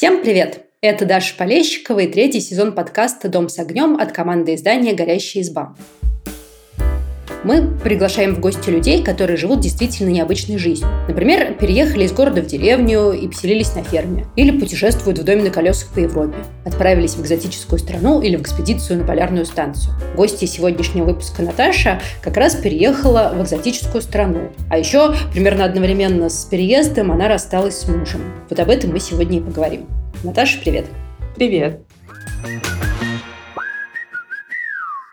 Всем привет! Это Даша Полещикова и третий сезон подкаста «Дом с огнем» от команды издания «Горящая изба». Мы приглашаем в гости людей, которые живут действительно необычной жизнью. Например, переехали из города в деревню и поселились на ферме. Или путешествуют в доме на колесах по Европе. Отправились в экзотическую страну или в экспедицию на полярную станцию. Гости сегодняшнего выпуска Наташа как раз переехала в экзотическую страну. А еще примерно одновременно с переездом она рассталась с мужем. Вот об этом мы сегодня и поговорим. Наташа, привет. Привет.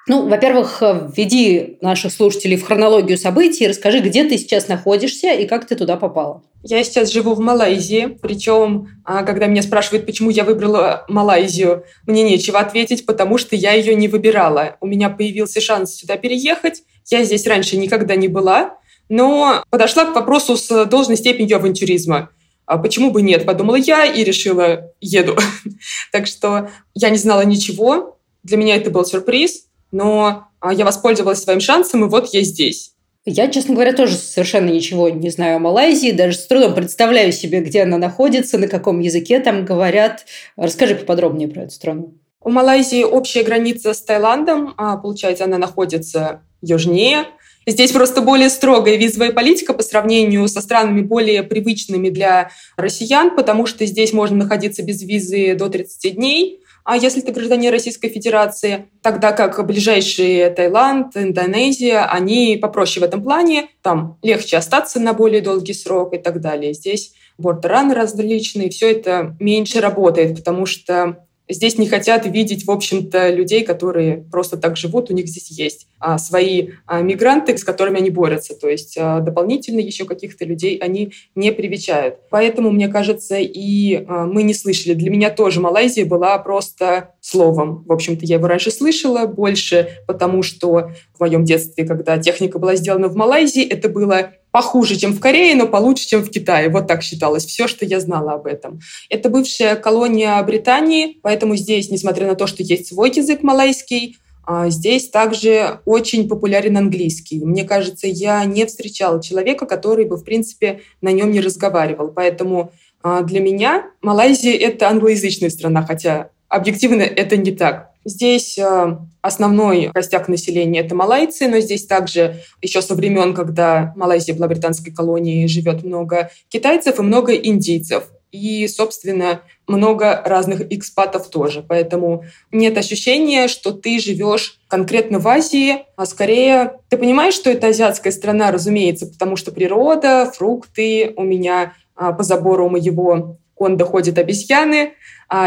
Ну, во-первых, введи наших слушателей в хронологию событий, расскажи, где ты сейчас находишься и как ты туда попала. Я сейчас живу в Малайзии, причем, а, когда меня спрашивают, почему я выбрала Малайзию, мне нечего ответить, потому что я ее не выбирала. У меня появился шанс сюда переехать. Я здесь раньше никогда не была, но подошла к вопросу с должной степенью авантюризма. А почему бы нет, подумала я и решила, еду. так что я не знала ничего. Для меня это был сюрприз но а, я воспользовалась своим шансом, и вот я здесь. Я, честно говоря, тоже совершенно ничего не знаю о Малайзии, даже с трудом представляю себе, где она находится, на каком языке там говорят. Расскажи поподробнее про эту страну. У Малайзии общая граница с Таиландом, а, получается, она находится южнее. Здесь просто более строгая визовая политика по сравнению со странами более привычными для россиян, потому что здесь можно находиться без визы до 30 дней, а если ты гражданин Российской Федерации, тогда как ближайшие Таиланд, Индонезия, они попроще в этом плане, там легче остаться на более долгий срок и так далее. Здесь бордераны различные, все это меньше работает, потому что здесь не хотят видеть, в общем-то, людей, которые просто так живут, у них здесь есть а, свои а, мигранты, с которыми они борются. То есть а, дополнительно еще каких-то людей они не привечают. Поэтому, мне кажется, и а, мы не слышали. Для меня тоже Малайзия была просто словом. В общем-то, я его раньше слышала больше, потому что в моем детстве, когда техника была сделана в Малайзии, это было похуже, чем в Корее, но получше, чем в Китае. Вот так считалось. Все, что я знала об этом. Это бывшая колония Британии, поэтому здесь, несмотря на то, что есть свой язык малайский, а, Здесь также очень популярен английский. Мне кажется, я не встречала человека, который бы, в принципе, на нем не разговаривал. Поэтому а, для меня Малайзия — это англоязычная страна, хотя объективно это не так. Здесь э, основной костяк населения – это малайцы, но здесь также еще со времен, когда Малайзия была британской колонией, живет много китайцев и много индийцев. И, собственно, много разных экспатов тоже. Поэтому нет ощущения, что ты живешь конкретно в Азии, а скорее ты понимаешь, что это азиатская страна, разумеется, потому что природа, фрукты, у меня а, по забору моего конда ходят обезьяны,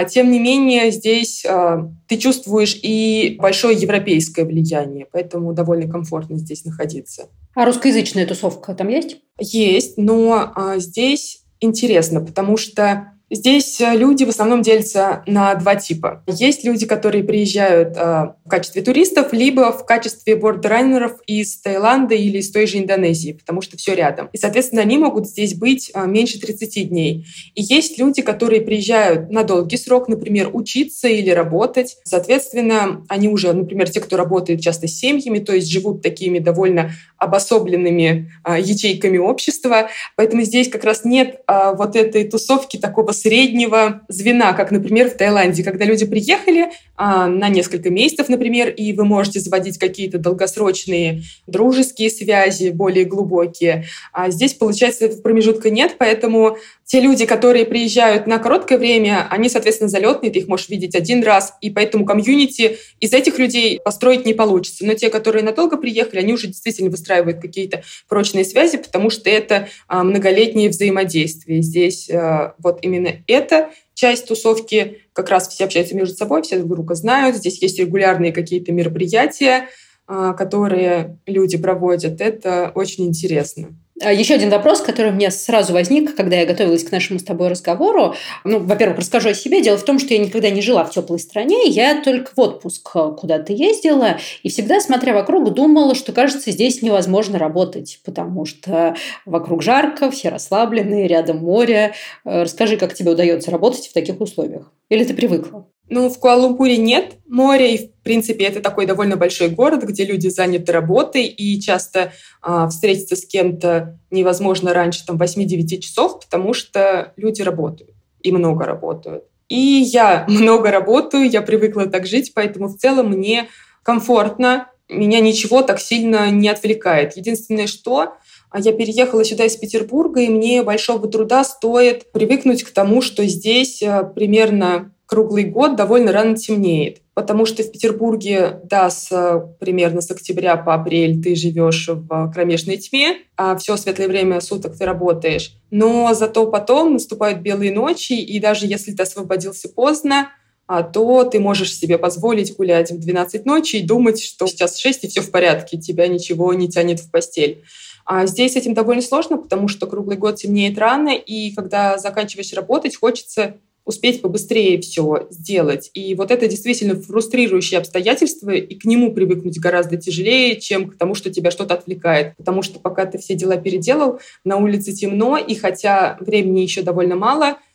тем не менее, здесь а, ты чувствуешь и большое европейское влияние, поэтому довольно комфортно здесь находиться. А русскоязычная тусовка там есть? Есть, но а, здесь интересно, потому что Здесь э, люди в основном делятся на два типа. Есть люди, которые приезжают э, в качестве туристов, либо в качестве бордерайнеров из Таиланда или из той же Индонезии, потому что все рядом. И, соответственно, они могут здесь быть э, меньше 30 дней. И есть люди, которые приезжают на долгий срок, например, учиться или работать. Соответственно, они уже, например, те, кто работает часто с семьями, то есть живут такими довольно обособленными э, ячейками общества. Поэтому здесь как раз нет э, вот этой тусовки такого среднего звена, как, например, в Таиланде, когда люди приехали а, на несколько месяцев, например, и вы можете заводить какие-то долгосрочные дружеские связи, более глубокие. А здесь, получается, этого промежутка нет, поэтому те люди, которые приезжают на короткое время, они, соответственно, залетные, ты их можешь видеть один раз, и поэтому комьюнити из этих людей построить не получится. Но те, которые надолго приехали, они уже действительно выстраивают какие-то прочные связи, потому что это а, многолетнее взаимодействие. Здесь а, вот именно эта часть тусовки, как раз все общаются между собой, все друг друга знают. Здесь есть регулярные какие-то мероприятия, а, которые люди проводят. Это очень интересно. А, Еще один вопрос, который у меня сразу возник, когда я готовилась к нашему с тобой разговору. Ну, во-первых, расскажу о себе. Дело в том, что я никогда не жила в теплой стране. Я только в отпуск куда-то ездила. И всегда, смотря вокруг, думала, что, кажется, здесь невозможно работать, потому что вокруг жарко, все расслабленные, рядом море. Э, расскажи, как тебе удается работать в таких условиях? Или ты привыкла? Ну, в Куала-Лумпуре нет моря, и, в принципе, это такой довольно большой город, где люди заняты работой, и часто а, встретиться с кем-то невозможно раньше там, 8-9 часов, потому что люди работают, и много работают. И я много работаю, я привыкла так жить, поэтому в целом мне комфортно, меня ничего так сильно не отвлекает. Единственное, что я переехала сюда из Петербурга, и мне большого труда стоит привыкнуть к тому, что здесь э, примерно круглый год довольно рано темнеет. Потому что в Петербурге, да, с, э, примерно с октября по апрель ты живешь в кромешной тьме, а все светлое время суток ты работаешь. Но зато потом наступают белые ночи, и даже если ты освободился поздно, а, то ты можешь себе позволить гулять в 12 ночи и думать, что сейчас 6 и все в порядке, тебя ничего не тянет в постель. А здесь с этим довольно сложно, потому что круглый год темнеет рано, и когда заканчиваешь работать, хочется успеть побыстрее все сделать. И вот это действительно фрустрирующее обстоятельство, и к нему привыкнуть гораздо тяжелее, чем к тому, что тебя что-то отвлекает. Потому что пока ты все дела переделал, на улице темно, и хотя времени еще довольно мало –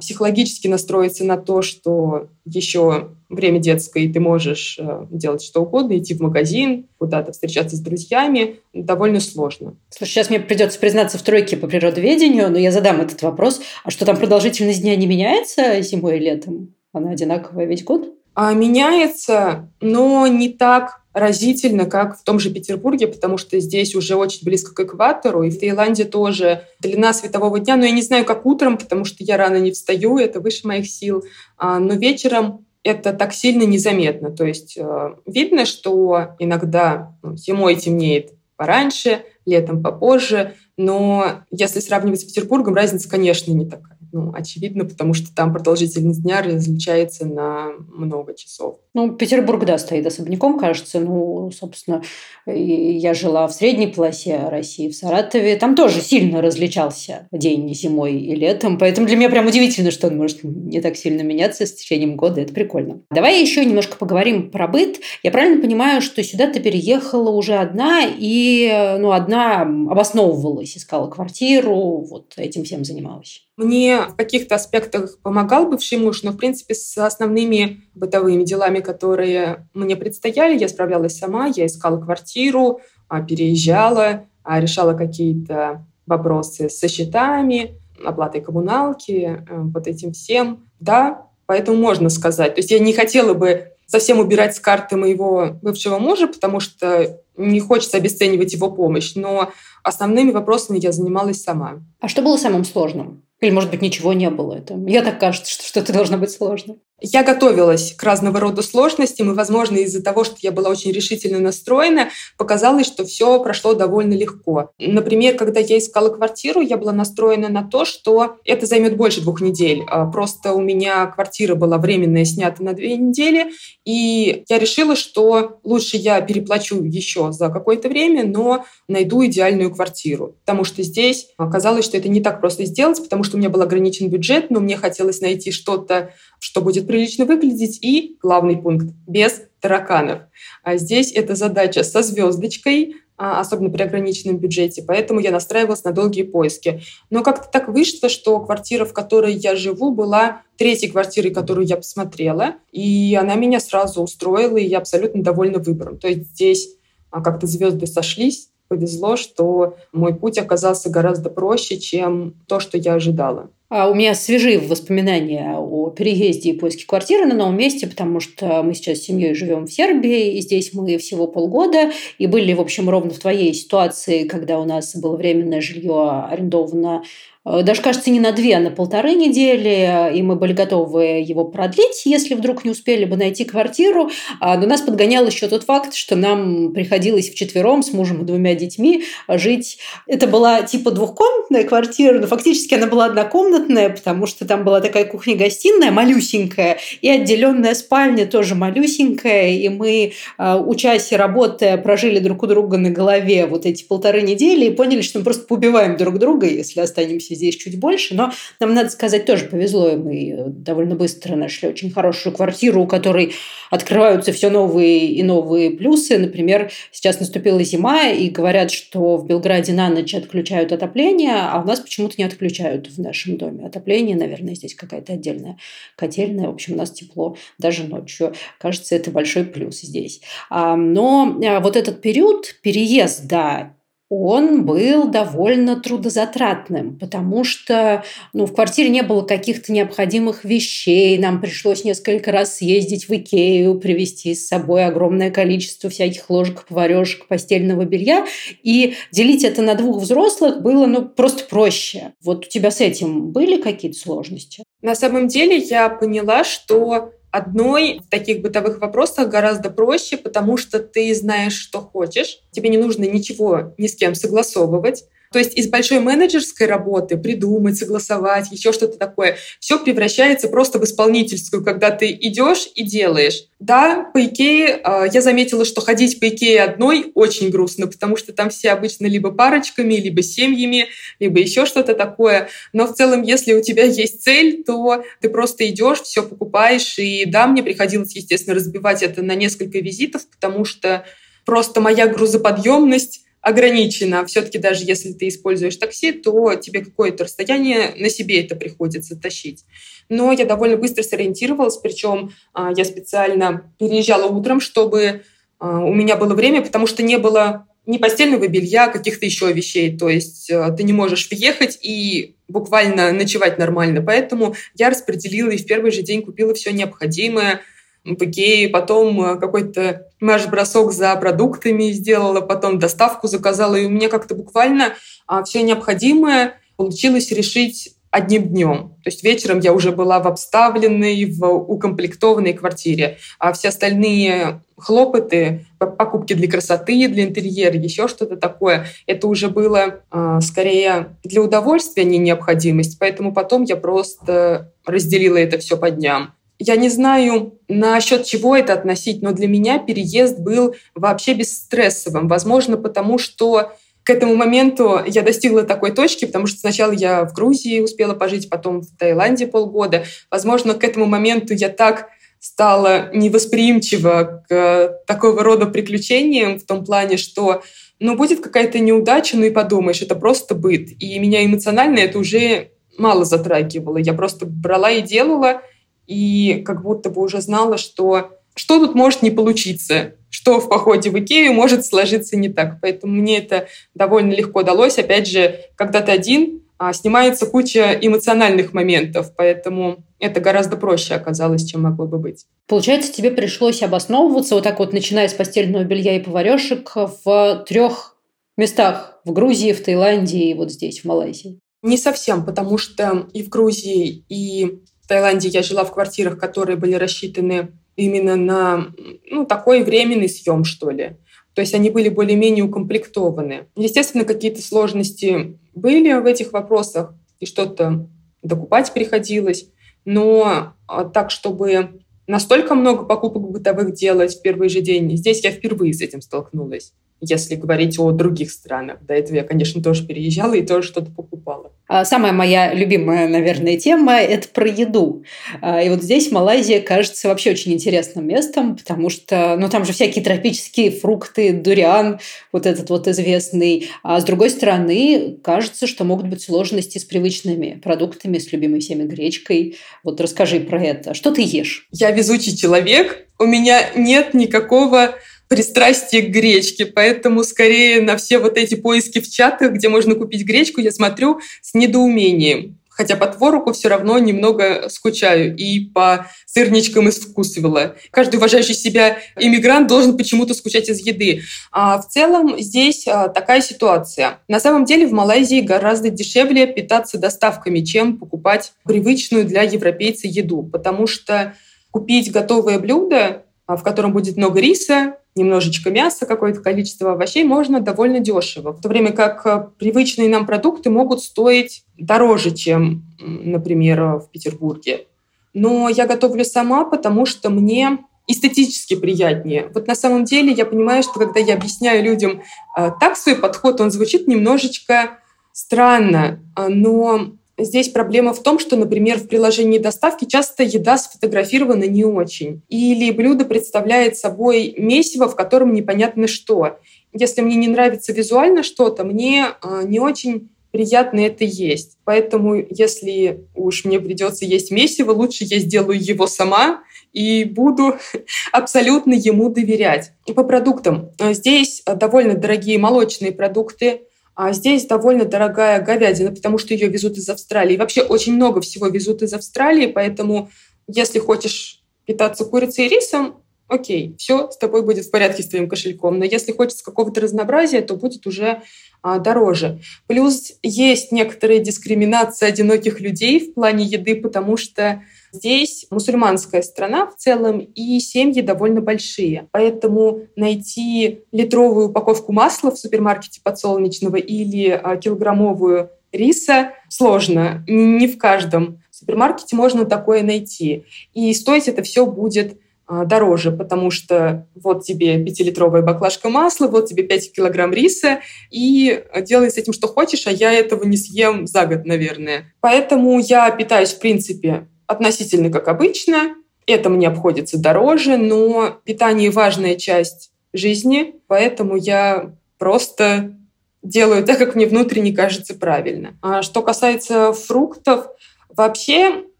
психологически настроиться на то, что еще время детское, и ты можешь э, делать что угодно, идти в магазин, куда-то встречаться с друзьями, довольно сложно. Слушай, сейчас мне придется признаться в тройке по природоведению, но я задам этот вопрос. А что там продолжительность дня не меняется зимой и летом? Она одинаковая весь год? А меняется, но не так разительно, как в том же Петербурге, потому что здесь уже очень близко к экватору, и в Таиланде тоже длина светового дня, но я не знаю, как утром, потому что я рано не встаю, это выше моих сил, а, но вечером это так сильно незаметно. То есть э, видно, что иногда ну, зимой темнеет пораньше, летом попозже, но если сравнивать с Петербургом, разница, конечно, не такая ну, очевидно, потому что там продолжительность дня различается на много часов. Ну, Петербург, да, стоит особняком, кажется. Ну, собственно, я жила в средней полосе России, в Саратове. Там тоже сильно различался день зимой и летом. Поэтому для меня прям удивительно, что он может не так сильно меняться с течением года. Это прикольно. Давай еще немножко поговорим про быт. Я правильно понимаю, что сюда ты переехала уже одна и, ну, одна обосновывалась, искала квартиру, вот этим всем занималась? Мне в каких-то аспектах помогал бывший муж, но, в принципе, с основными бытовыми делами, которые мне предстояли, я справлялась сама. Я искала квартиру, а, переезжала, а, решала какие-то вопросы со счетами, оплатой коммуналки, э, вот этим всем. Да, поэтому можно сказать. То есть я не хотела бы совсем убирать с карты моего бывшего мужа, потому что не хочется обесценивать его помощь, но основными вопросами я занималась сама. А что было самым сложным? Или, может быть, ничего не было. Это, мне так кажется, что что-то должно быть сложно. Я готовилась к разного рода сложностям, и, возможно, из-за того, что я была очень решительно настроена, показалось, что все прошло довольно легко. Например, когда я искала квартиру, я была настроена на то, что это займет больше двух недель. А, просто у меня квартира была временная, снята на две недели, и я решила, что лучше я переплачу еще за какое-то время, но найду идеальную квартиру. Потому что здесь оказалось, что это не так просто сделать, потому что у меня был ограничен бюджет, но мне хотелось найти что-то, что будет прилично выглядеть, и главный пункт – без тараканов. А здесь эта задача со звездочкой, а, особенно при ограниченном бюджете, поэтому я настраивалась на долгие поиски. Но как-то так вышло, что квартира, в которой я живу, была третьей квартирой, которую я посмотрела, и она меня сразу устроила, и я абсолютно довольна выбором. То есть здесь а, как-то звезды сошлись, повезло, что мой путь оказался гораздо проще, чем то, что я ожидала. А у меня свежие воспоминания о переезде и поиске квартиры на новом месте, потому что мы сейчас с семьей живем в Сербии, и здесь мы всего полгода, и были, в общем, ровно в твоей ситуации, когда у нас было временное жилье арендовано даже, кажется, не на две, а на полторы недели, и мы были готовы его продлить, если вдруг не успели бы найти квартиру. А, но нас подгонял еще тот факт, что нам приходилось вчетвером с мужем и двумя детьми жить. Это была типа двухкомнатная квартира, но фактически она была однокомнатная, потому что там была такая кухня-гостиная малюсенькая, и отделенная спальня тоже малюсенькая, и мы, учась и работая, прожили друг у друга на голове вот эти полторы недели и поняли, что мы просто побиваем друг друга, если останемся здесь чуть больше, но нам, надо сказать, тоже повезло, и мы довольно быстро нашли очень хорошую квартиру, у которой открываются все новые и новые плюсы. Например, сейчас наступила зима, и говорят, что в Белграде на ночь отключают отопление, а у нас почему-то не отключают в нашем доме отопление. Наверное, здесь какая-то отдельная котельная. В общем, у нас тепло даже ночью. Кажется, это большой плюс здесь. А, но а, вот этот период переезда он был довольно трудозатратным, потому что ну, в квартире не было каких-то необходимых вещей, нам пришлось несколько раз съездить в Икею, привезти с собой огромное количество всяких ложек, поварешек, постельного белья, и делить это на двух взрослых было ну, просто проще. Вот у тебя с этим были какие-то сложности? На самом деле я поняла, что одной в таких бытовых вопросах гораздо проще, потому что ты знаешь, что хочешь. Тебе не нужно ничего ни с кем согласовывать. То есть из большой менеджерской работы придумать, согласовать, еще что-то такое, все превращается просто в исполнительскую, когда ты идешь и делаешь. Да, по Икее э, я заметила, что ходить по Икее одной очень грустно, потому что там все обычно либо парочками, либо семьями, либо еще что-то такое. Но в целом, если у тебя есть цель, то ты просто идешь, все покупаешь. И да, мне приходилось, естественно, разбивать это на несколько визитов, потому что просто моя грузоподъемность ограничено. Все-таки даже если ты используешь такси, то тебе какое-то расстояние на себе это приходится тащить. Но я довольно быстро сориентировалась, причем а, я специально переезжала утром, чтобы а, у меня было время, потому что не было ни постельного белья, каких-то еще вещей. То есть а, ты не можешь въехать и буквально ночевать нормально. Поэтому я распределила и в первый же день купила все необходимое – в Икее, потом э, какой-то марш-бросок за продуктами сделала, потом доставку заказала, и у меня как-то буквально а, все необходимое получилось решить одним днем. То есть вечером я уже была в обставленной, в укомплектованной квартире, а все остальные хлопоты, покупки для красоты, для интерьера, еще что-то такое, это уже было э, скорее для удовольствия, а не необходимость. Поэтому потом я просто разделила это все по дням. Я не знаю, насчет чего это относить, но для меня переезд был вообще бесстрессовым. Возможно, потому что к этому моменту я достигла такой точки, потому что сначала я в Грузии успела пожить, потом в Таиланде полгода. Возможно, к этому моменту я так стала невосприимчива к такого рода приключениям в том плане, что ну, будет какая-то неудача, ну и подумаешь, это просто быт. И меня эмоционально это уже мало затрагивало. Я просто брала и делала, и как будто бы уже знала, что что тут может не получиться, что в походе в Икею может сложиться не так. Поэтому мне это довольно легко далось. Опять же, когда ты один, а, снимается куча эмоциональных моментов, поэтому это гораздо проще оказалось, чем могло бы быть. Получается, тебе пришлось обосновываться вот так вот, начиная с постельного белья и поварешек, в трех местах. В Грузии, в Таиланде и вот здесь, в Малайзии. Не совсем, потому что и в Грузии, и в Таиланде я жила в квартирах, которые были рассчитаны именно на ну, такой временный съем, что ли. То есть они были более-менее укомплектованы. Естественно, какие-то сложности были в этих вопросах, и что-то докупать приходилось. Но а, так, чтобы настолько много покупок бытовых делать в первый же день, здесь я впервые с этим столкнулась если говорить о других странах. До этого я, конечно, тоже переезжала и тоже что-то покупала. А самая моя любимая, наверное, тема – это про еду. А, и вот здесь Малайзия кажется вообще очень интересным местом, потому что ну, там же всякие тропические фрукты, дуриан, вот этот вот известный. А с другой стороны, кажется, что могут быть сложности с привычными продуктами, с любимой всеми гречкой. Вот расскажи про это. Что ты ешь? Я везучий человек. У меня нет никакого пристрастие к гречке, поэтому скорее на все вот эти поиски в чатах, где можно купить гречку, я смотрю с недоумением. Хотя по творогу все равно немного скучаю и по сырничкам из вкусвилла. Каждый уважающий себя иммигрант должен почему-то скучать из еды. А в целом здесь а, такая ситуация. На самом деле в Малайзии гораздо дешевле питаться доставками, чем покупать привычную для европейца еду, потому что купить готовое блюдо, а, в котором будет много риса, немножечко мяса, какое-то количество овощей можно довольно дешево. В то время как э, привычные нам продукты могут стоить дороже, чем, например, в Петербурге. Но я готовлю сама, потому что мне эстетически приятнее. Вот на самом деле я понимаю, что когда я объясняю людям э, так свой подход, он звучит немножечко странно, э, но Здесь проблема в том, что, например, в приложении доставки часто еда сфотографирована не очень. Или блюдо представляет собой месиво, в котором непонятно что. Если мне не нравится визуально что-то, мне а, не очень приятно это есть. Поэтому, если уж мне придется есть месиво, лучше я сделаю его сама и буду абсолютно ему доверять. По продуктам. Здесь довольно дорогие молочные продукты, а здесь довольно дорогая говядина, потому что ее везут из Австралии. Вообще очень много всего везут из Австралии, поэтому если хочешь питаться курицей и рисом, окей, все с тобой будет в порядке с твоим кошельком. Но если хочется какого-то разнообразия, то будет уже а, дороже. Плюс есть некоторая дискриминация одиноких людей в плане еды, потому что здесь мусульманская страна в целом, и семьи довольно большие. Поэтому найти литровую упаковку масла в супермаркете подсолнечного или а, килограммовую риса сложно. Не в каждом супермаркете можно такое найти. И стоить это все будет а, дороже, потому что вот тебе пятилитровая баклажка масла, вот тебе 5 килограмм риса, и делай с этим что хочешь, а я этого не съем за год, наверное. Поэтому я питаюсь, в принципе, относительно как обычно. Это мне обходится дороже, но питание важная часть жизни, поэтому я просто делаю так, как мне внутренне кажется правильно. А что касается фруктов, вообще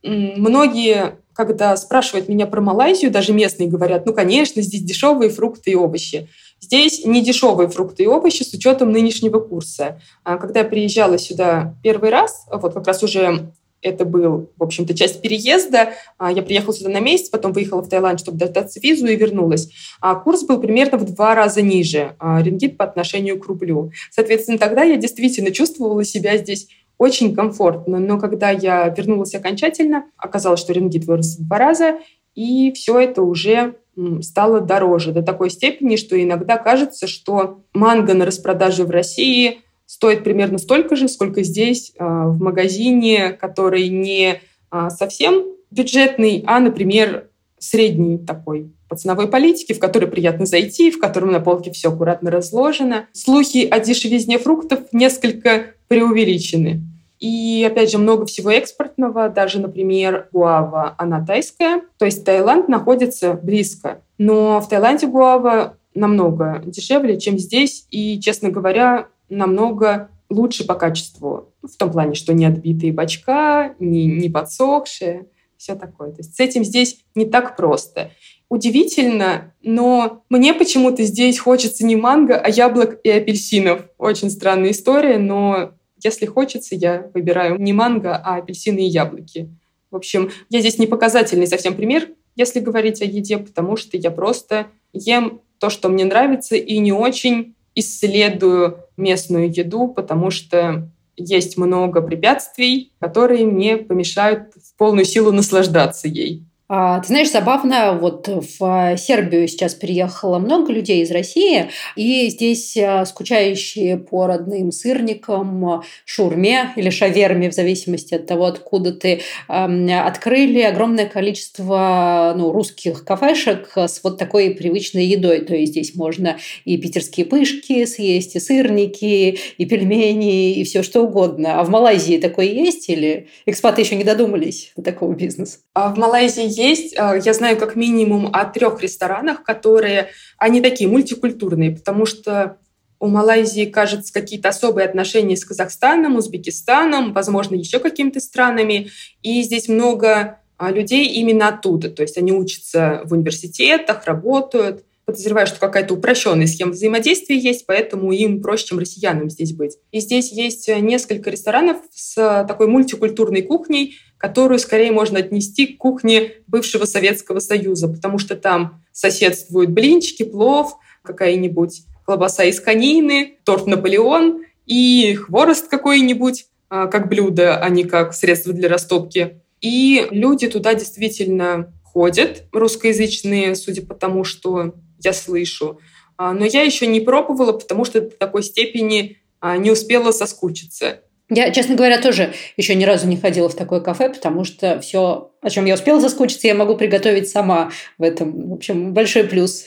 многие когда спрашивают меня про Малайзию, даже местные говорят, ну, конечно, здесь дешевые фрукты и овощи. Здесь не дешевые фрукты и овощи с учетом нынешнего курса. А когда я приезжала сюда первый раз, вот как раз уже это был, в общем-то, часть переезда. А, я приехала сюда на месяц, потом выехала в Таиланд, чтобы дождаться визу и вернулась. А курс был примерно в два раза ниже а, рингит по отношению к рублю. Соответственно, тогда я действительно чувствовала себя здесь очень комфортно. Но когда я вернулась окончательно, оказалось, что рингит вырос в два раза, и все это уже стало дороже до такой степени, что иногда кажется, что манго на распродаже в России стоит примерно столько же, сколько здесь а, в магазине, который не а, совсем бюджетный, а, например, средний такой по ценовой политике, в который приятно зайти, в котором на полке все аккуратно разложено. Слухи о дешевизне фруктов несколько преувеличены. И, опять же, много всего экспортного. Даже, например, гуава, она тайская. То есть Таиланд находится близко. Но в Таиланде гуава намного дешевле, чем здесь. И, честно говоря, намного лучше по качеству. В том плане, что не отбитые бачка, не, не подсохшие, все такое. То есть с этим здесь не так просто. Удивительно, но мне почему-то здесь хочется не манго, а яблок и апельсинов. Очень странная история, но если хочется, я выбираю не манго, а апельсины и яблоки. В общем, я здесь не показательный совсем пример, если говорить о еде, потому что я просто ем то, что мне нравится, и не очень исследую местную еду, потому что есть много препятствий, которые мне помешают в полную силу наслаждаться ей. А, ты знаешь, забавно, вот в Сербию сейчас приехало много людей из России, и здесь а, скучающие по родным сырникам, шурме или шаверме, в зависимости от того, откуда ты, открыли огромное количество ну, русских кафешек с вот такой привычной едой. То есть здесь можно и питерские пышки съесть, и сырники, и пельмени, и все что угодно. А в Малайзии такое есть или экспаты еще не додумались до такого бизнеса? А в Малайзии есть. А, я знаю как минимум о трех ресторанах, которые, они такие мультикультурные, потому что у Малайзии, кажется, какие-то особые отношения с Казахстаном, Узбекистаном, возможно, еще какими-то странами. И здесь много а, людей именно оттуда. То есть они учатся в университетах, работают подозреваю, что какая-то упрощенная схема взаимодействия есть, поэтому им проще, чем россиянам здесь быть. И здесь есть э, несколько ресторанов с э, такой мультикультурной кухней, которую скорее можно отнести к кухне бывшего Советского Союза, потому что там соседствуют блинчики, плов, какая-нибудь колбаса из конины, торт Наполеон и хворост какой-нибудь, а, как блюдо, а не как средство для растопки. И люди туда действительно ходят, русскоязычные, судя по тому, что я слышу. А, но я еще не пробовала, потому что до такой степени а, не успела соскучиться. Я, честно говоря, тоже еще ни разу не ходила в такое кафе, потому что все, о чем я успела соскучиться, я могу приготовить сама в этом. В общем, большой плюс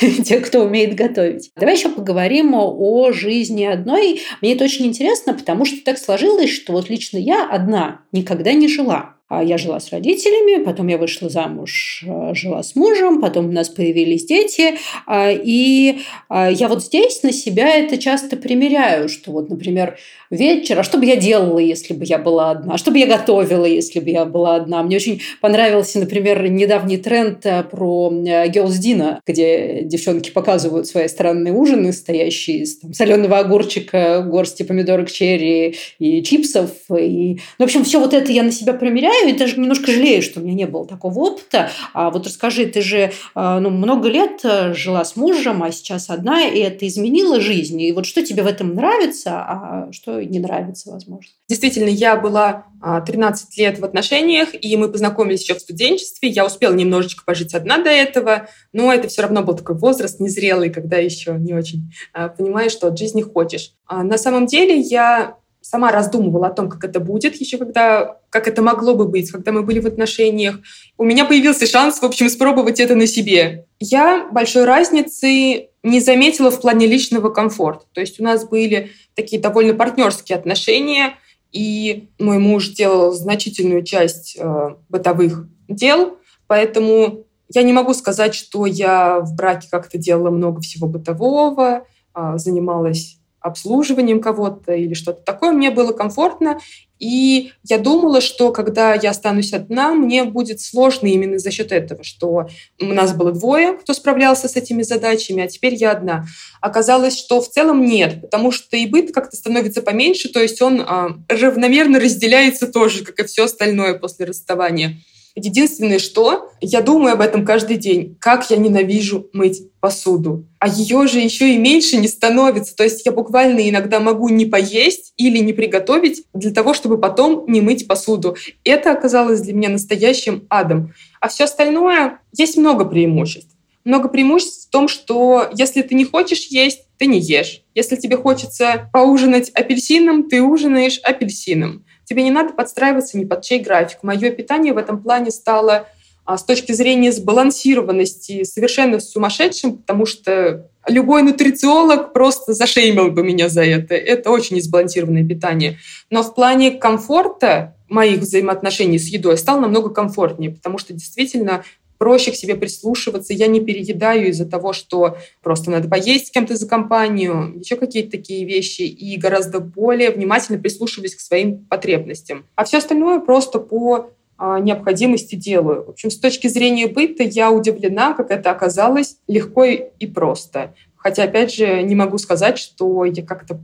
тех, кто умеет готовить. Давай еще поговорим о жизни одной. Мне это очень интересно, потому что так сложилось, что вот лично я одна никогда не жила. А, я жила с родителями, потом я вышла замуж, а, жила с мужем, потом у нас появились дети. И я вот здесь на себя это часто примеряю, что вот, например, вечер, а что бы я делала, если бы я была одна, что бы я готовила, если бы я была одна. Мне очень понравился, например, недавний тренд э, про Girls Dinner, где девчонки показывают свои странные ужины, стоящие из там, соленого огурчика, горсти помидорок черри и чипсов. И... Ну, в общем, все вот это я на себя примеряю и даже немножко жалею, что у меня не было такого опыта. А вот расскажи, ты же э, ну, много лет э, жила с мужем, а сейчас одна, и это изменило жизнь. И вот что тебе в этом нравится, а что не нравится, возможно. Действительно, я была 13 а, лет в отношениях, и мы познакомились еще в студенчестве. Я успела немножечко пожить одна до этого, но это все равно был такой возраст незрелый, когда еще не очень а, понимаешь, что от жизни хочешь. А на самом деле я сама раздумывала о том, как это будет, еще когда, как это могло бы быть, когда мы были в отношениях. У меня появился шанс, в общем, испробовать это на себе. Я большой разницы не заметила в плане личного комфорта. То есть у нас были такие довольно партнерские отношения, и мой муж делал значительную часть э, бытовых дел, поэтому я не могу сказать, что я в браке как-то делала много всего бытового, э, занималась обслуживанием кого-то или что-то такое. Мне было комфортно, и я думала, что когда я останусь одна, мне будет сложно именно за счет этого, что у нас было двое, кто справлялся с этими задачами, а теперь я одна. Оказалось, что в целом нет, потому что и быт как-то становится поменьше, то есть он а, равномерно разделяется тоже, как и все остальное после расставания. Единственное, что я думаю об этом каждый день. Как я ненавижу мыть посуду. А ее же еще и меньше не становится. То есть я буквально иногда могу не поесть или не приготовить для того, чтобы потом не мыть посуду. Это оказалось для меня настоящим адом. А все остальное, есть много преимуществ. Много преимуществ в том, что если ты не хочешь есть, ты не ешь. Если тебе хочется поужинать апельсином, ты ужинаешь апельсином. Тебе не надо подстраиваться ни под чей график. Мое питание в этом плане стало а, с точки зрения сбалансированности совершенно сумасшедшим, потому что любой нутрициолог просто зашеймил бы меня за это. Это очень несбалансированное питание. Но в плане комфорта моих взаимоотношений с едой стало намного комфортнее, потому что действительно проще к себе прислушиваться. Я не переедаю из-за того, что просто надо поесть с кем-то за компанию, еще какие-то такие вещи, и гораздо более внимательно прислушиваюсь к своим потребностям. А все остальное просто по а, необходимости делаю. В общем, с точки зрения быта я удивлена, как это оказалось легко и просто. Хотя, опять же, не могу сказать, что я как-то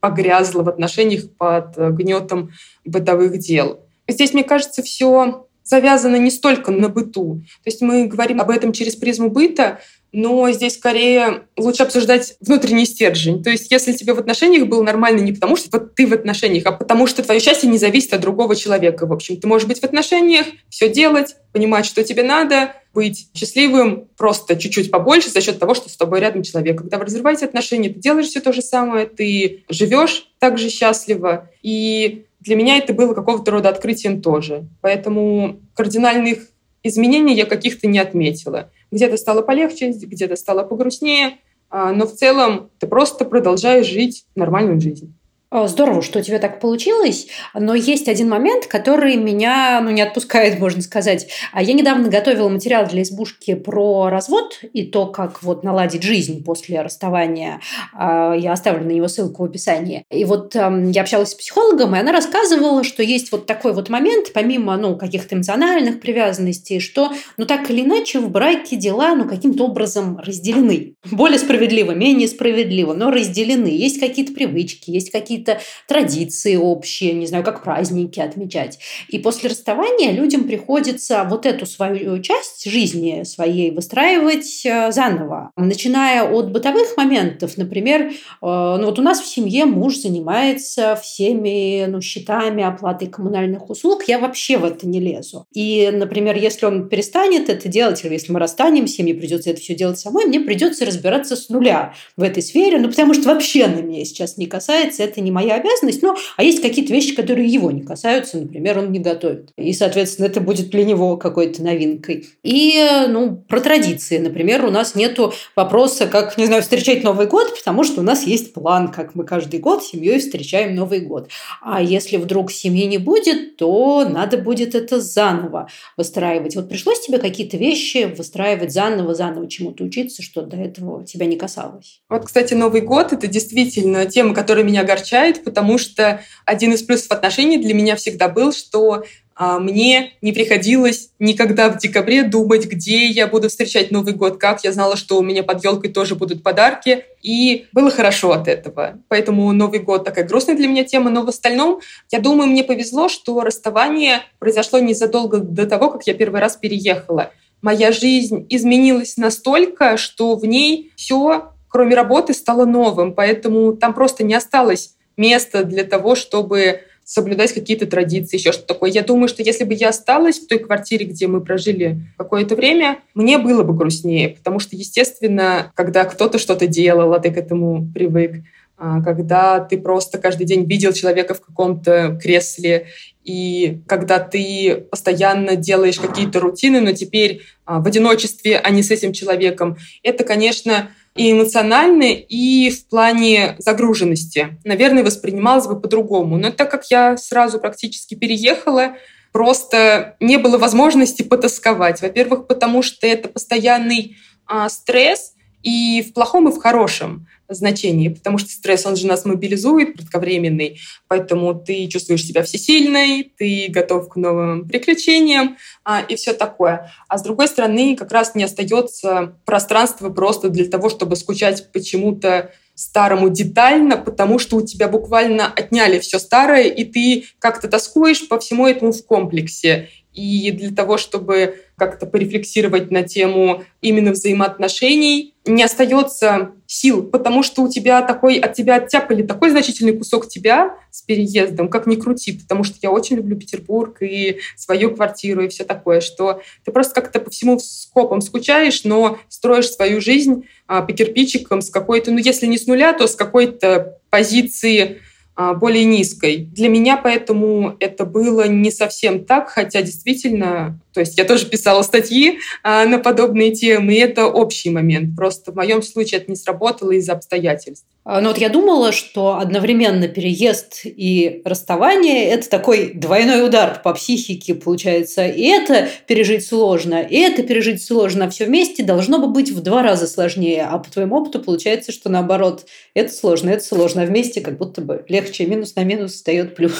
погрязла в отношениях под гнетом бытовых дел. Здесь, мне кажется, все завязано не столько на быту. То есть мы говорим об этом через призму быта, но здесь скорее лучше обсуждать внутренний стержень. То есть если тебе в отношениях было нормально не потому, что вот ты в отношениях, а потому что твое счастье не зависит от другого человека. В общем, ты можешь быть в отношениях, все делать, понимать, что тебе надо, быть счастливым просто чуть-чуть побольше за счет того, что с тобой рядом человек. Когда вы разрываете отношения, ты делаешь все то же самое, ты живешь так же счастливо. И для меня это было какого-то рода открытием тоже. Поэтому кардинальных изменений я каких-то не отметила. Где-то стало полегче, где-то стало погрустнее, а, но в целом ты просто продолжаешь жить нормальную жизнь. Здорово, что у тебя так получилось, но есть один момент, который меня ну, не отпускает, можно сказать. А Я недавно готовила материал для избушки про развод и то, как вот наладить жизнь после расставания. А, я оставлю на него ссылку в описании. И вот эм, я общалась с психологом, и она рассказывала, что есть вот такой вот момент, помимо ну, каких-то эмоциональных привязанностей, что ну так или иначе в браке дела ну, каким-то образом разделены. Более справедливо, менее справедливо, но разделены. Есть какие-то привычки, есть какие-то какие-то традиции общие, не знаю, как праздники отмечать. И после расставания людям приходится вот эту свою часть жизни своей выстраивать э, заново. Начиная от бытовых моментов, например, э, ну вот у нас в семье муж занимается всеми ну, счетами, оплатой коммунальных услуг, я вообще в это не лезу. И, например, если он перестанет это делать, или если мы расстанемся, мне придется это все делать самой, мне придется разбираться с нуля в этой сфере, ну потому что вообще на меня сейчас не касается, это не моя обязанность, но а есть какие-то вещи, которые его не касаются, например, он не готовит. И, соответственно, это будет для него какой-то новинкой. И, ну, про традиции. Например, у нас нету вопроса, как, не знаю, встречать Новый год, потому что у нас есть план, как мы каждый год семьей встречаем Новый год. А если вдруг семьи не будет, то надо будет это заново выстраивать. Вот пришлось тебе какие-то вещи выстраивать заново, заново чему-то учиться, что до этого тебя не касалось? Вот, кстати, Новый год – это действительно тема, которая меня огорчает, потому что один из плюсов отношений для меня всегда был, что а, мне не приходилось никогда в декабре думать, где я буду встречать Новый год, как. Я знала, что у меня под елкой тоже будут подарки, и было хорошо от этого. Поэтому Новый год такая грустная для меня тема, но в остальном, я думаю, мне повезло, что расставание произошло незадолго до того, как я первый раз переехала. Моя жизнь изменилась настолько, что в ней все, кроме работы, стало новым, поэтому там просто не осталось места для того, чтобы соблюдать какие-то традиции, еще что-то такое. Я думаю, что если бы я осталась в той квартире, где мы прожили какое-то время, мне было бы грустнее, потому что, естественно, когда кто-то что-то делал, а ты к этому привык, а, когда ты просто каждый день видел человека в каком-то кресле, и когда ты постоянно делаешь какие-то рутины, но теперь а, в одиночестве, а не с этим человеком, это, конечно, и эмоционально, и в плане загруженности. Наверное, воспринималось бы по-другому. Но так как я сразу практически переехала, просто не было возможности потасковать. Во-первых, потому что это постоянный а, стресс, и в плохом, и в хорошем значении, потому что стресс, он же нас мобилизует, кратковременный, поэтому ты чувствуешь себя всесильной, ты готов к новым приключениям а, и все такое. А с другой стороны, как раз не остается пространства просто для того, чтобы скучать почему-то старому детально, потому что у тебя буквально отняли все старое, и ты как-то тоскуешь по всему этому в комплексе. И для того, чтобы как-то порефлексировать на тему именно взаимоотношений, не остается сил, потому что у тебя такой, от тебя оттяпали такой значительный кусок тебя с переездом, как ни крути, потому что я очень люблю Петербург и свою квартиру и все такое, что ты просто как-то по всему скопом скучаешь, но строишь свою жизнь а, по кирпичикам с какой-то, ну если не с нуля, то с какой-то позиции а, более низкой. Для меня поэтому это было не совсем так, хотя действительно, то есть я тоже писала статьи а, на подобные темы, и это общий момент. Просто в моем случае это не сработало из-за обстоятельств. А, ну вот я думала, что одновременно переезд и расставание – это такой двойной удар по психике получается. И это пережить сложно, и это пережить сложно. Все вместе должно бы быть в два раза сложнее. А по твоему опыту получается, что наоборот, это сложно, это сложно, а вместе как будто бы легче. Минус на минус встает плюс.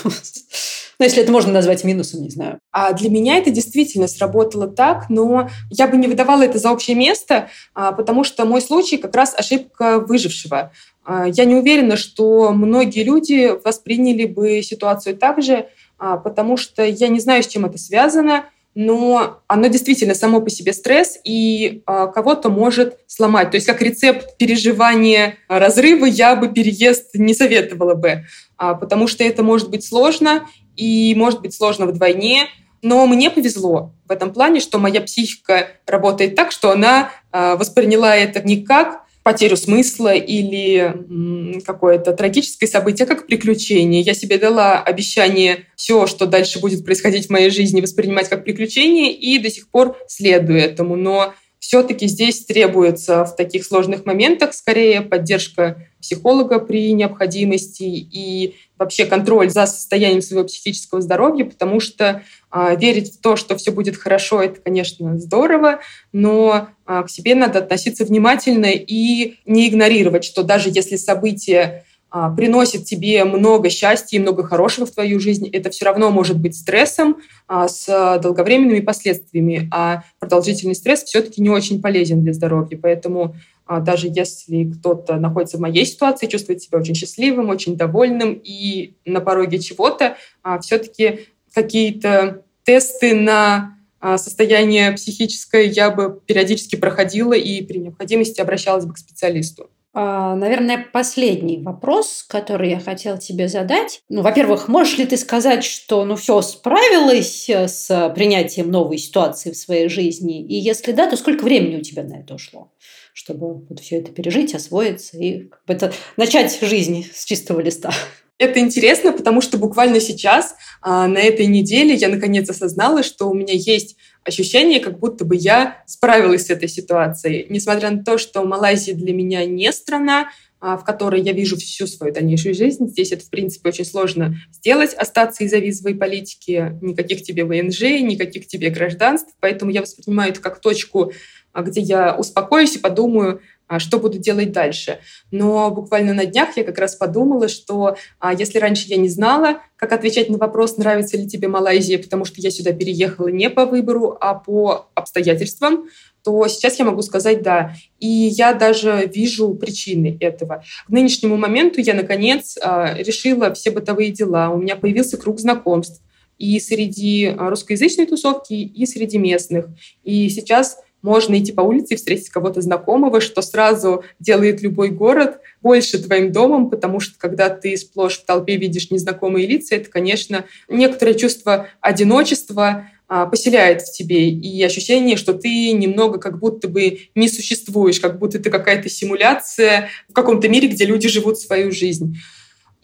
Ну, если это можно назвать минусом, не знаю. А для меня это действительно сработало так, но я бы не выдавала это за общее место, а, потому что мой случай как раз ошибка выжившего. А, я не уверена, что многие люди восприняли бы ситуацию так же, а, потому что я не знаю, с чем это связано, но оно действительно само по себе стресс и кого-то может сломать. То есть как рецепт переживания разрыва я бы переезд не советовала бы, потому что это может быть сложно и может быть сложно вдвойне. Но мне повезло в этом плане, что моя психика работает так, что она восприняла это не как потерю смысла или какое-то трагическое событие, как приключение. Я себе дала обещание все, что дальше будет происходить в моей жизни, воспринимать как приключение, и до сих пор следую этому. Но все-таки здесь требуется в таких сложных моментах скорее поддержка психолога при необходимости и вообще контроль за состоянием своего психического здоровья, потому что а, верить в то, что все будет хорошо, это, конечно, здорово, но а, к себе надо относиться внимательно и не игнорировать, что даже если события а, приносит тебе много счастья и много хорошего в твою жизнь, это все равно может быть стрессом а, с долговременными последствиями, а продолжительный стресс все-таки не очень полезен для здоровья. Поэтому даже если кто-то находится в моей ситуации, чувствует себя очень счастливым, очень довольным и на пороге чего-то, все-таки какие-то тесты на состояние психическое я бы периодически проходила и при необходимости обращалась бы к специалисту. А, наверное, последний вопрос, который я хотела тебе задать. Ну, во-первых, можешь ли ты сказать, что ну все справилась э, с принятием новой ситуации в своей жизни? И если да, то сколько времени у тебя на это ушло, чтобы вот все это пережить, освоиться и как бы это, начать жизнь с чистого листа? Это интересно, потому что буквально сейчас, а, на этой неделе, я наконец осознала, что у меня есть ощущение, как будто бы я справилась с этой ситуацией. Несмотря на то, что Малайзия для меня не страна, а, в которой я вижу всю свою дальнейшую жизнь. Здесь это, в принципе, очень сложно сделать, остаться из-за визовой политики. Никаких тебе ВНЖ, никаких тебе гражданств. Поэтому я воспринимаю это как точку, где я успокоюсь и подумаю, а, что буду делать дальше. Но буквально на днях я как раз подумала, что если раньше я не знала, как отвечать на вопрос, нравится ли тебе Малайзия, потому что я сюда переехала не по выбору, а по обстоятельствам, то сейчас я могу сказать «да». И я даже вижу причины этого. К нынешнему моменту я, наконец, а, решила все бытовые дела. У меня появился круг знакомств и среди а, русскоязычной тусовки, и среди местных. И сейчас можно идти по улице и встретить кого-то знакомого, что сразу делает любой город больше твоим домом, потому что когда ты сплошь в толпе видишь незнакомые лица, это, конечно, некоторое чувство одиночества, а, поселяет в тебе, и ощущение, что ты немного как будто бы не существуешь, как будто ты какая-то симуляция в каком-то мире, где люди живут свою жизнь.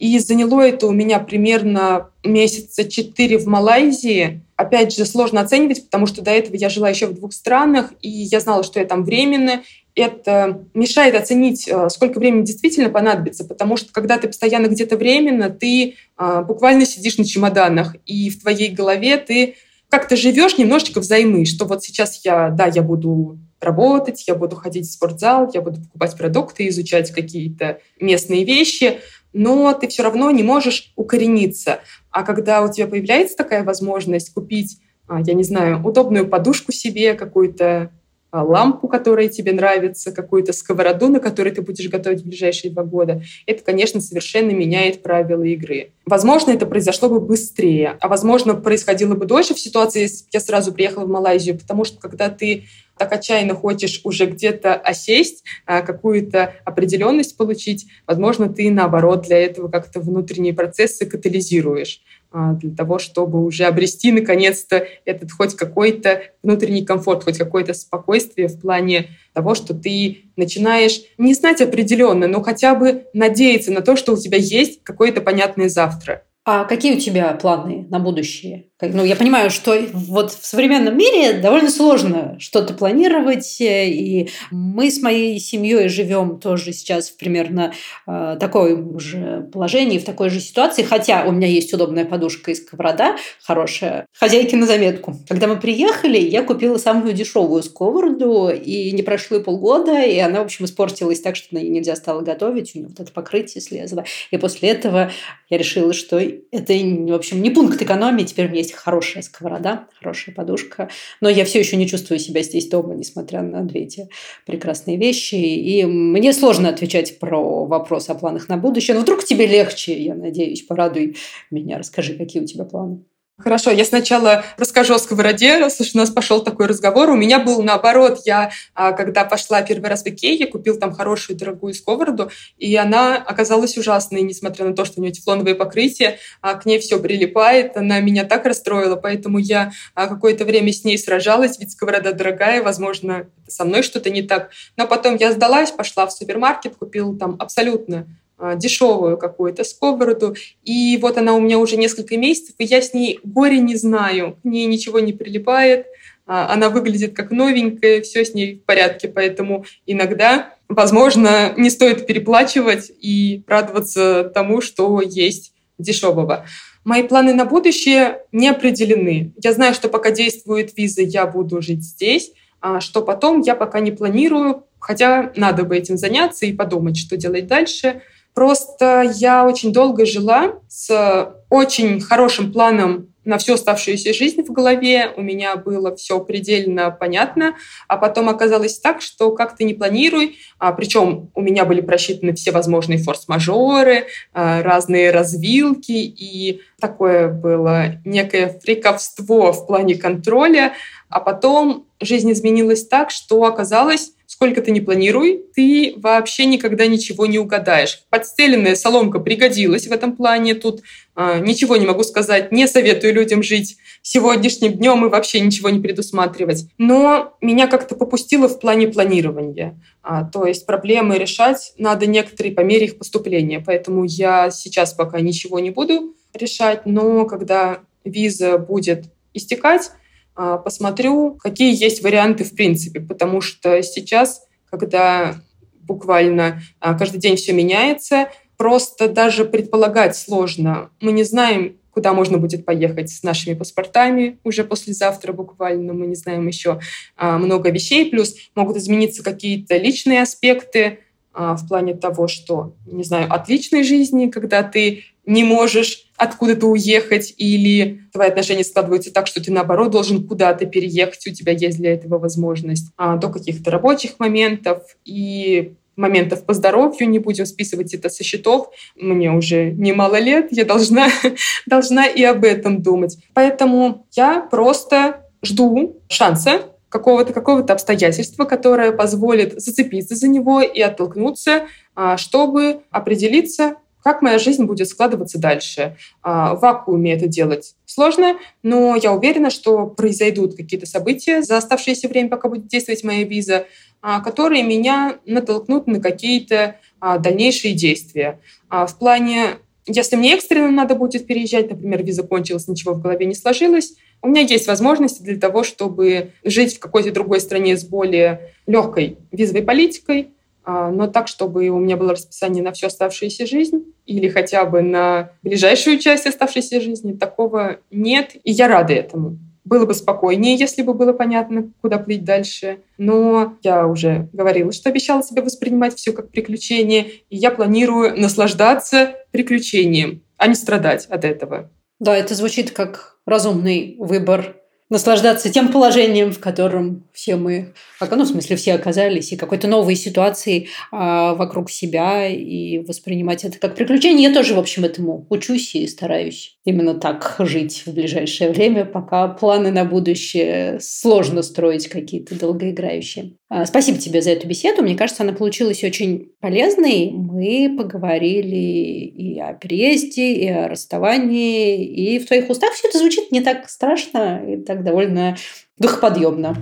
И заняло это у меня примерно месяца четыре в Малайзии. Опять же, сложно оценивать, потому что до этого я жила еще в двух странах, и я знала, что я там временно. Это мешает оценить, а, сколько времени действительно понадобится, потому что когда ты постоянно где-то временно, ты а, буквально сидишь на чемоданах, и в твоей голове ты как то живешь немножечко взаймы, что вот сейчас я, да, я буду работать, я буду ходить в спортзал, я буду покупать продукты, изучать какие-то местные вещи, но ты все равно не можешь укорениться. А когда у тебя появляется такая возможность купить, а, я не знаю, удобную подушку себе, какую-то лампу, которая тебе нравится, какую-то сковороду, на которой ты будешь готовить в ближайшие два года, это, конечно, совершенно меняет правила игры. Возможно, это произошло бы быстрее, а возможно, происходило бы дольше в ситуации, если я сразу приехала в Малайзию, потому что когда ты так отчаянно хочешь уже где-то осесть, а, какую-то определенность получить, возможно, ты, наоборот, для этого как-то внутренние процессы катализируешь. А, для того, чтобы уже обрести наконец-то этот хоть какой-то внутренний комфорт, хоть какое-то спокойствие в плане того, что ты начинаешь не знать определенно, но хотя бы надеяться на то, что у тебя есть какое-то понятное завтра. А какие у тебя планы на будущее? Ну, я понимаю, что вот в современном мире довольно сложно что-то планировать, э, и мы с моей семьей живем тоже сейчас в примерно э, таком же положении, в такой же ситуации, хотя у меня есть удобная подушка и сковорода хорошая. Хозяйки на заметку. Когда мы приехали, я купила самую дешевую сковороду, и не прошло и полгода, и она, в общем, испортилась так, что на ней нельзя стало готовить, у нее вот это покрытие слезло. И после этого я решила, что это, в общем, не пункт экономии, теперь у меня есть хорошая сковорода, хорошая подушка. Но я все еще не чувствую себя здесь дома, несмотря на две эти прекрасные вещи. И мне сложно отвечать про вопрос о планах на будущее. Но вдруг тебе легче, я надеюсь. Порадуй меня, расскажи, какие у тебя планы. Хорошо, я сначала расскажу о сковороде, уж у нас пошел такой разговор. У меня был наоборот. Я, а, когда пошла первый раз в Икею, я купил там хорошую дорогую сковороду, и она оказалась ужасной, несмотря на то, что у нее тефлоновые покрытия, а к ней все прилипает. Она меня так расстроила, поэтому я а, какое-то время с ней сражалась, ведь сковорода дорогая, возможно, со мной что-то не так. Но потом я сдалась, пошла в супермаркет, купила там абсолютно дешевую какую-то сковороду. И вот она у меня уже несколько месяцев, и я с ней горе не знаю. К ней ничего не прилипает, а, она выглядит как новенькая, все с ней в порядке. Поэтому иногда, возможно, не стоит переплачивать и радоваться тому, что есть дешевого. Мои планы на будущее не определены. Я знаю, что пока действует виза, я буду жить здесь, а что потом я пока не планирую, хотя надо бы этим заняться и подумать, что делать дальше. Просто я очень долго жила с очень хорошим планом на всю оставшуюся жизнь в голове. У меня было все предельно понятно. А потом оказалось так, что как ты не планируй, а, причем у меня были просчитаны все возможные форс-мажоры, а, разные развилки, и такое было некое фриковство в плане контроля. А потом жизнь изменилась так, что оказалось, сколько ты не планируй, ты вообще никогда ничего не угадаешь. Подстеленная соломка пригодилась в этом плане. Тут э, ничего не могу сказать, не советую людям жить сегодняшним днем и вообще ничего не предусматривать. Но меня как-то попустило в плане планирования. А, то есть проблемы решать надо некоторые по мере их поступления. Поэтому я сейчас пока ничего не буду решать, но когда виза будет истекать, посмотрю, какие есть варианты в принципе, потому что сейчас, когда буквально а, каждый день все меняется, просто даже предполагать сложно. Мы не знаем, куда можно будет поехать с нашими паспортами уже послезавтра буквально. Мы не знаем еще а, много вещей. Плюс могут измениться какие-то личные аспекты в плане того, что, не знаю, от личной жизни, когда ты не можешь откуда-то уехать, или твои отношения складываются так, что ты, наоборот, должен куда-то переехать, у тебя есть для этого возможность, а, до каких-то рабочих моментов и моментов по здоровью, не будем списывать это со счетов. Мне уже немало лет, я должна, должна и об этом думать. Поэтому я просто жду шанса какого-то какого-то обстоятельства, которое позволит зацепиться за него и оттолкнуться, а, чтобы определиться, как моя жизнь будет складываться дальше. А, в вакууме это делать сложно, но я уверена, что произойдут какие-то события за оставшееся время, пока будет действовать моя виза, а, которые меня натолкнут на какие-то а, дальнейшие действия. В плане, если мне экстренно надо будет переезжать, например, виза кончилась, ничего в голове не сложилось, у меня есть возможности для того, чтобы жить в какой-то другой стране с более легкой визовой политикой, а, но так, чтобы у меня было расписание на всю оставшуюся жизнь или хотя бы на ближайшую часть оставшейся жизни, такого нет, и я рада этому. Было бы спокойнее, если бы было понятно, куда плыть дальше. Но я уже говорила, что обещала себе воспринимать все как приключение, и я планирую наслаждаться приключением, а не страдать от этого. Да, это звучит как разумный выбор наслаждаться тем положением, в котором все мы, ну, в смысле, все оказались, и какой-то новой ситуацией а, вокруг себя, и воспринимать это как приключение. Я тоже, в общем, этому учусь и стараюсь именно так жить в ближайшее время, пока планы на будущее сложно строить какие-то долгоиграющие. А, спасибо тебе за эту беседу. Мне кажется, она получилась очень полезной. Мы поговорили и о переезде, и о расставании, и в твоих устах все это звучит не так страшно и так довольно духоподъемно.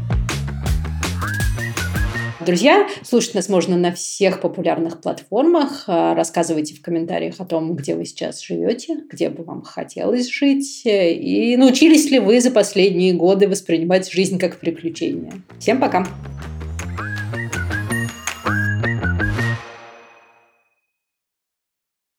Друзья, слушать нас можно на всех популярных платформах. А, рассказывайте в комментариях о том, где вы сейчас живете, где бы вам хотелось жить, и научились ли вы за последние годы воспринимать жизнь как приключение. Всем пока!